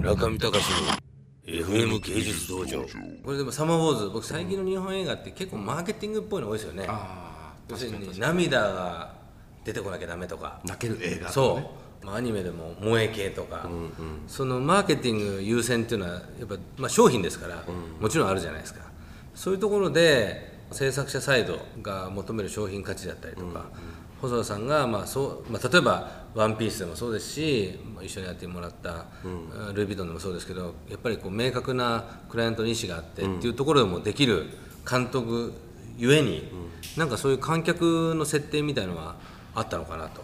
中見隆の FM 芸術道場。これでもサマーウォーズ僕最近の日本映画って結構マーケティングっぽいの多いですよね。あ要するに涙が出てこなきゃダメとか。泣ける映画そう、まあ、アニメでも萌え系とか、そのマーケティング優先っていうのはやっぱ、まあ、商品ですから、もちろんあるじゃないですか。そういうところで制作者サイドが求める商品価値だったりとか、細田さんが、まあそうまあ、例えば「ワンピースでもそうですしまあ一緒にやってもらった、ルイ・ヴィトンでもそうですけどやっぱりこう明確なクライアントの意思があってっていうところでもできる監督ゆえに、なんかそういう観客の設定みたいのはあったのかなと、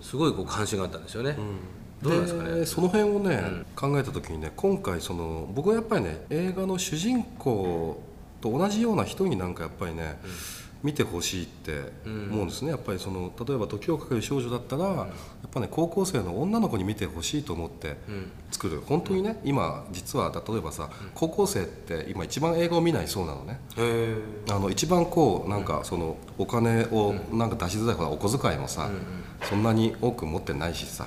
すごいこう関心があったんですよね、どうですかね。でその辺をね、考えた時にね今回その僕はやっぱりね映画の主人公と同じような人になんかやっぱりね、見てほしいって思うんですね、やっぱりその例えば「時をかける少女」だったら、やっぱね高校生の女の子に見てほしいと思って作る、本当にね今実は例えばさ、高校生って今一番映画を見ないそうなのね。へあの一番こうなんかそのお金をなんか出しづらいほらお小遣いもさ、そんなに多く持ってないしさ、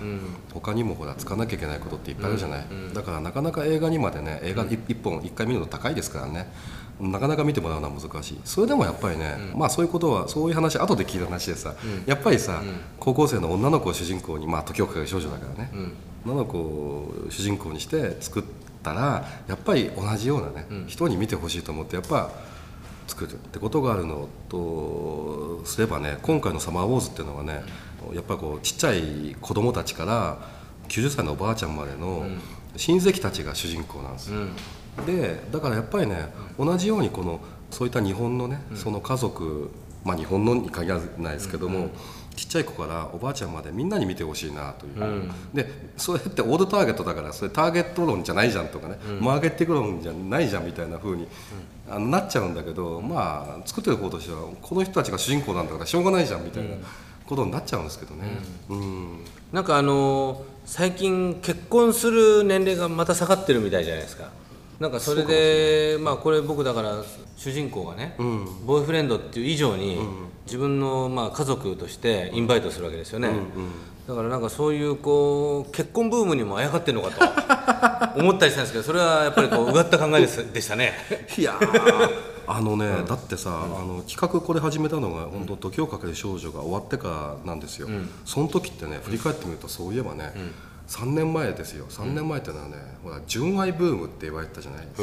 他にもほら使わなきゃいけないことっていっぱいあるじゃない、だからなかなか映画にまでね映画一一本一回見るの高いですからねなかなか見てもらうのは難しい。それでもやっぱりね、まあそういうことはそういう話後で聞いた話でさ、やっぱりさ、高校生の女の子を主人公にまあ時をかける少女だからね、女の子を主人公にして作ったらやっぱり同じようなね、人に見てほしいと思ってやっぱ作るってことがあるのとすればね今回の「サマーウォーズ」っていうのはね、やっぱりこうちっちゃい子供たちから90歳のおばあちゃんまでの親戚たちが主人公なんですよ、でだからやっぱりね同じようにこのそういった日本のね、その家族まあ日本のに限らないですけども、ちっちゃい子からおばあちゃんまでみんなに見てほしいなという、でそれってオールターゲットだからそれターゲット論じゃないじゃんとかね、マーケティング論じゃないじゃんみたいな風に、あのなっちゃうんだけどまあ作ってる方としてはこの人たちが主人公なんだからしょうがないじゃんみたいなことになっちゃうんですけどね。うん。なんかあのー最近結婚する年齢がまた下がってるみたいじゃないですか。なんかそれでまあこれ僕だから主人公がね、ボーイフレンドっていう以上に、自分のまあ家族としてインバイトするわけですよね、だからなんかそういうこう結婚ブームにもあやかってるのかと思ったりしたんですけどそれはやっぱりこううがった考えですでしたね。いやーあのね、だってさ、あの企画これ始めたのが本当時をかける少女が終わってからなんですよ、その時ってね振り返ってみるとそういえばね、3年前ですよ。3年前ってのはね、ほら純愛ブームって言われてたじゃないです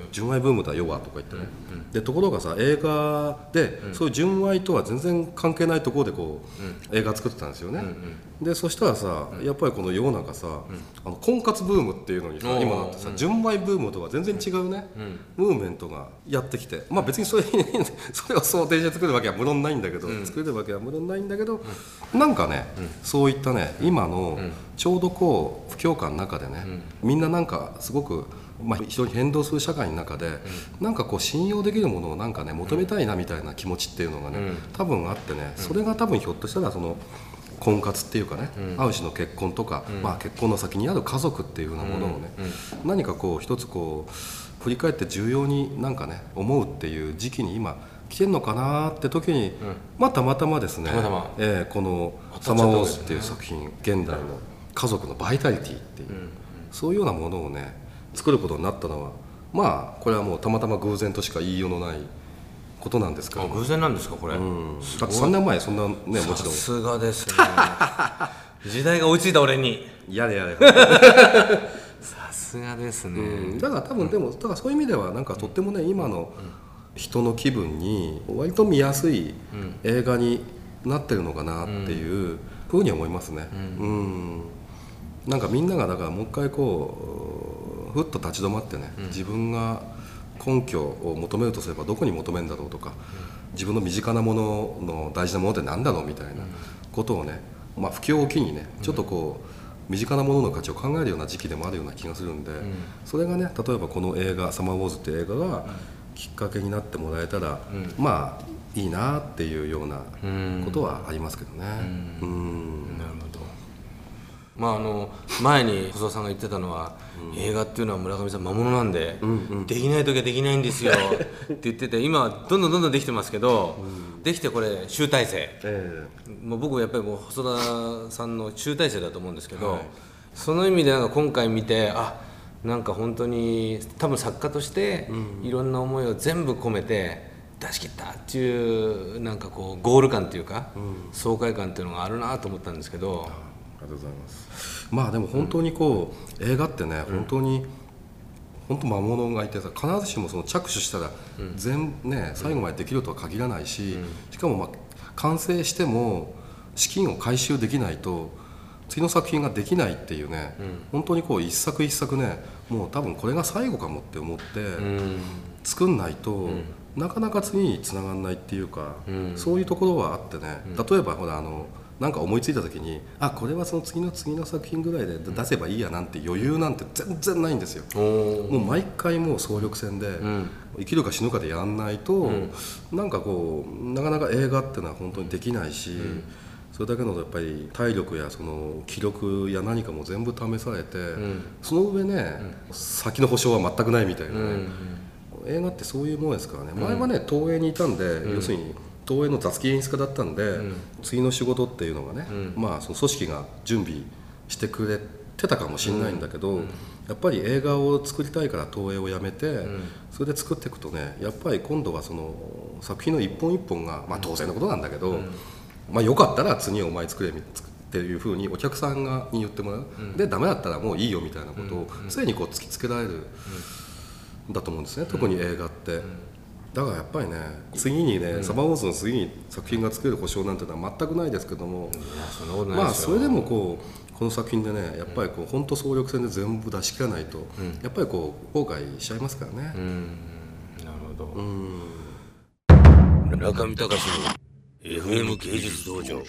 か。純愛ブームだよわとか言ってね、でところがさ映画で、そういう純愛とは全然関係ないところでこう、映画作ってたんですよね、でそしたらさやっぱりこの世の中さ、あの婚活ブームっていうのにさ今なってさ、純愛ブームとは全然違うね、ムーブメントがやってきて。まあ別にそれに それを想定して作るわけは無論ないんだけど、作るわけは無論ないんだけど、なんかね、そういったね今のちょうどこう不況下の中でね、みんななんかすごくまあ、非常に変動する社会の中で、なんかこう信用できるものをなんかね求めたいなみたいな気持ちっていうのがね、多分あってねそれが多分ひょっとしたらその婚活っていうかね、ある種の結婚とか、まあ、結婚の先にある家族っていうようなものをね、何かこう一つこう振り返って重要になんかね思うっていう時期に今来てんのかなって時に、まあたまたまですねえーこの「サマーウォーズ」っていう作品現代の家族のバイタリティっていう、そういうようなものをね作ることになったのはまあこれはもうたまたま偶然としか言いようのないことなんですけど。あ偶然なんですかこれ、うん。だって3年前そんなねもちろん。さすがですね。時代が追いついた俺に。やれやれ、さすがですね、うん。だから多分でもだからそういう意味ではなんかとってもね今の人の気分に割と見やすい映画になってるのかなっていうふうに思いますね。うんなんかみんながだからもう一回こうふっと立ち止まってね、自分が根拠を求めるとすればどこに求めるんだろうとか、自分の身近なものの大事なものって何だろうみたいなことをね、まあ、不況を機にねちょっとこう身近なものの価値を考えるような時期でもあるような気がするんで、それがね例えばこの映画「サマーウォーズ」っていう映画がきっかけになってもらえたら、まあいいなっていうようなことはありますけどね。うん。なるほどまああの前に細田さんが言ってたのは、映画っていうのは村上さん魔物なんで、できない時はできないんですよ。って言ってて今はどんどんどんどんできてますけど、できてこれ集大成。えもう僕はやっぱりもう細田さんの集大成だと思うんですけど、その意味でなんか今回見てあなんか本当に多分作家としていろんな思いを全部込めて出し切ったっていうなんかこうゴール感っていうか、爽快感っていうのがあるなと思ったんですけどありがとうございます。まあでも本当にこう、映画ってね本当に、本当魔物がいてさ必ずしもその着手したら全、ね、最後までできるとは限らないし、しかも、まあ、完成しても資金を回収できないと次の作品ができないっていうね、本当にこう一作一作ねもう多分これが最後かもって思って、作んないと、なかなか次につながらないっていうか、そういうところはあってね、例えばほらあのなんか思いついた時にあこれはその次の次の作品ぐらいで出せばいいやなんて余裕なんて全然ないんですよ。もう毎回もう総力戦で、生きるか死ぬかでやんないと、なんかこうなかなか映画っていうのは本当にできないし。それだけのやっぱり体力やその記録や何かも全部試されて、その上ね、先の保証は全くないみたいなね、映画ってそういうものですからね、前はね東映にいたんで、要するに東映の雑技演出家だったんで、次の仕事っていうのがね、まあその組織が準備してくれてたかもしれないんだけど、やっぱり映画を作りたいから東映をやめて、それで作っていくとねやっぱり今度はその作品の一本一本が、まあ、当然のことなんだけど、まあ、よかったら次お前作れっていうふうにお客さんがに言ってもらう、でダメだったらもういいよみたいなことを常にこう突きつけられるん。だと思うんですね、特に映画って。だからやっぱりね次にね、サバウォーズの次に作品が作れる保証なんてのは全くないですけどもまあそれでもこうこの作品でねやっぱりこう本当総力戦で全部出し切らないと、やっぱりこう後悔しちゃいますからね。うん。なるほど、うん。中見隆の FM 芸術道場